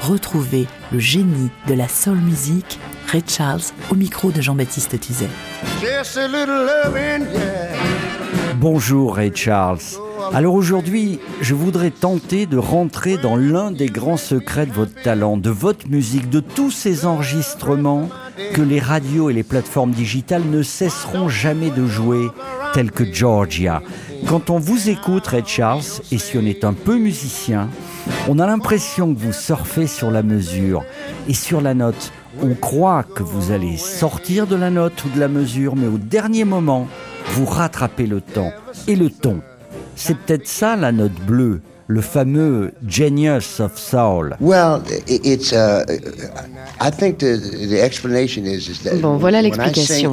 retrouvez le génie de la soul music, Ray Charles, au micro de Jean-Baptiste Tuzet. Just a little loving, yeah. Bonjour Ray Charles. Alors aujourd'hui, je voudrais tenter de rentrer dans l'un des grands secrets de votre talent, de votre musique, de tous ces enregistrements que les radios et les plateformes digitales ne cesseront jamais de jouer, tels que Georgia. Quand on vous écoute, Ray Charles, et si on est un peu musicien, on a l'impression que vous surfez sur la mesure et sur la note. On croit que vous allez sortir de la note ou de la mesure, mais au dernier moment, vous rattrapez le temps et le ton. C'est peut-être ça la note bleue, le fameux Genius of Soul. Well, i- it's. Uh, I think the the explanation is is that Bon, voilà l'explication.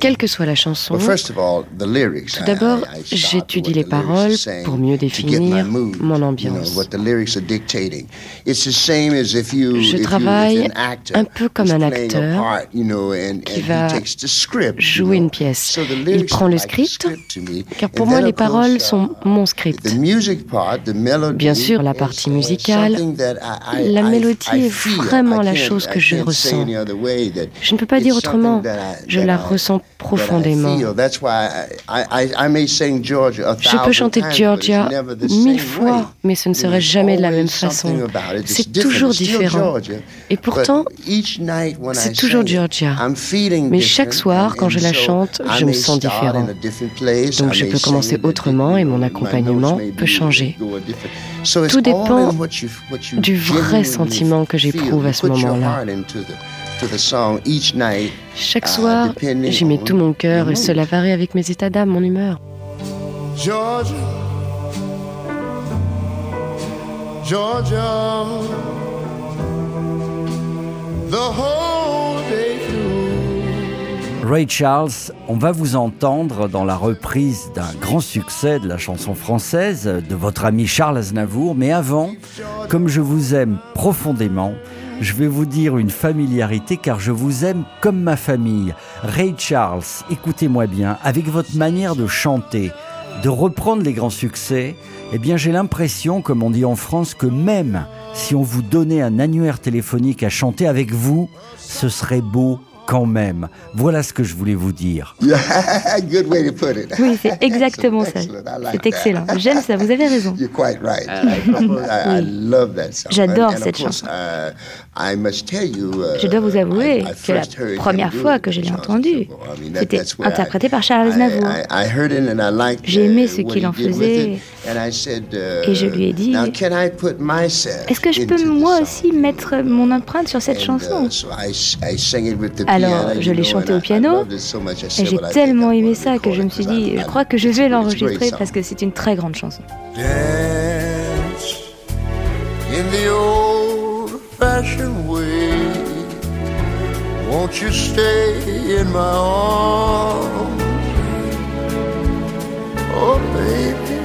Quelle que soit la chanson, well, first of all, the lyrics. Tout d'abord, j'étudie les the lyrics paroles pour mieux to get définir my mood, mon ambiance. what the lyrics are dictating. It's the same as if you. Je if you- travaille if an actor un peu comme un acteur part, you know, and, qui va he takes the script, you jouer une pièce. So the Il lyrics prend le script, script to me. car pour moi les paroles uh, sont mon script. Bien sûr, la partie uh, musicale, la mélodie est vraiment la chose que je ressens. Je ne peux pas dire autrement. Je la ressens profondément. Je peux chanter Georgia mille fois, mais ce ne serait jamais de la même façon. C'est toujours différent. Et pourtant, but each night when c'est toujours Georgia. Mais chaque soir, and- quand je la chante, je me sens différent. Donc je peux commencer autrement et mon accompagnement peut changer. Tout all dépend du vrai sentiment que feel. j'éprouve à ce moment-là. Chaque Ah, soir, j'y mets tout mon cœur et cela varie avec mes états d'âme, mon humeur. Georgia, Georgia, the whole day through. Ray Charles, on va vous entendre dans la reprise d'un grand succès de la chanson française de votre ami Charles Aznavour. Mais avant, comme je vous aime profondément, je vais vous dire une familiarité car je vous aime comme ma famille. Ray Charles, écoutez-moi bien, avec votre manière de chanter, de reprendre les grands succès, eh bien j'ai l'impression, comme on dit en France, que même si on vous donnait un annuaire téléphonique à chanter avec vous, ce serait beau quand même. Voilà ce que je voulais vous dire. Good way to put it. Oui, c'est exactement ça. Excellent. I like C'est that. excellent. J'aime ça, vous avez raison. You're quite right. I, I love that song. J'adore cette chanson. uh, I must tell you, uh, Je dois vous avouer I- I que la first heard him première fois it que je l'ai Charles entendu, Aznavour. I mean, that- c'était that's where I- interprété par Charles I- Aznavour. I, I heard it and I liked, J'ai aimé uh, ce what qu'il en faisait. it. And I said, uh, Et je lui ai dit, Now, can I put myself Est-ce que je peux moi song? aussi mettre mon empreinte sur cette chanson? Alors, je l'ai chanté au piano, Et j'ai tellement I'm aimé ça que je me suis dit, je crois que je vais l'enregistrer parce que c'est une très grande chanson. Won't you stay in my arms? Oh, baby,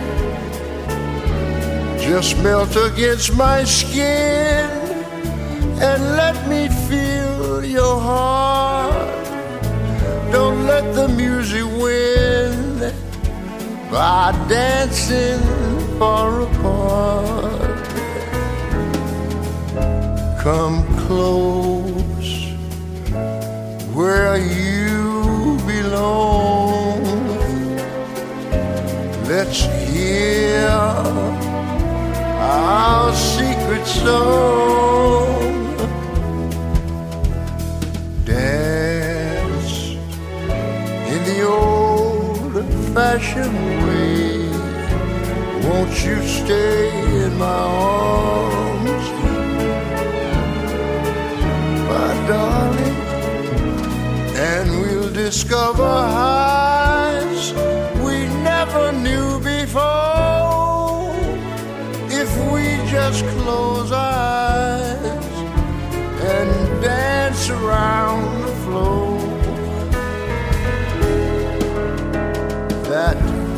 just melt against my skin and let me feel your heart. Don't let the music win by dancing far apart. Come close where you belong. Let's hear our secret song. Old fashioned way. Won't you stay in my arms, my darling? And we'll discover heights we never knew before. If we just close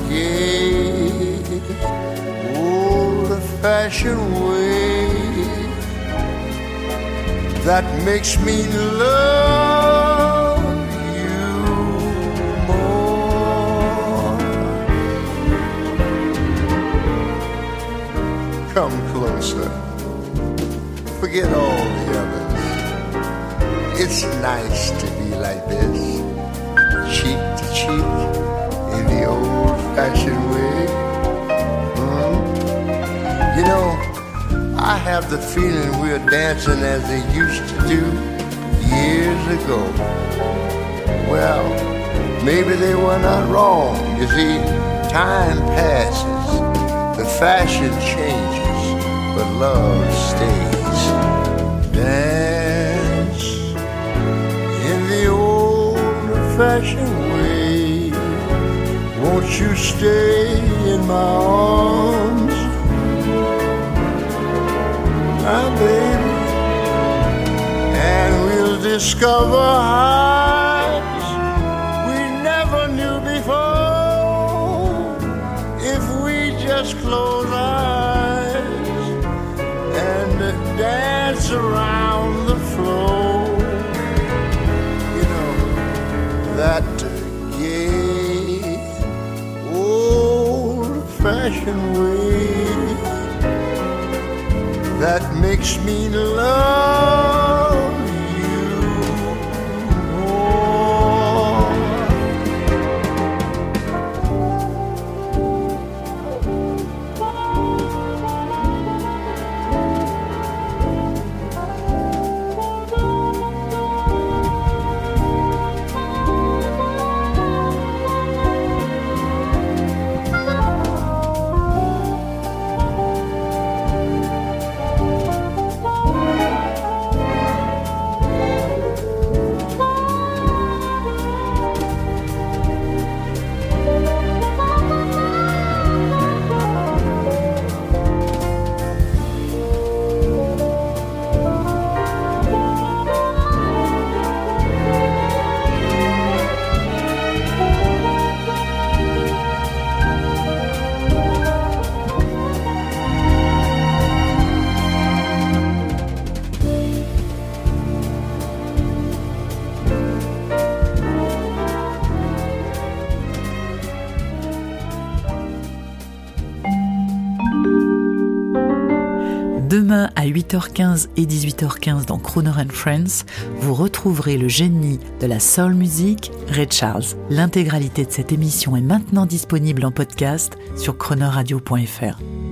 gay, old fashioned way that makes me love you more. Come closer, forget all the others. It's nice to be like this, cheek to cheek in the old fashioned way. Hmm? You know, I have the feeling we're dancing as they used to do years ago. Well, maybe they were not wrong. You see, time passes, the fashion changes, but love stays. Dance in the old fashioned. Won't you stay in my arms? my baby, and we'll discover heights we never knew before if we just close our eyes old-fashioned way that makes me love Demain à 8h15 et 18h15 dans Crooner and Friends, vous retrouverez le génie de la soul music, Ray Charles. L'intégralité de cette émission est maintenant disponible en podcast sur chronoradio.fr.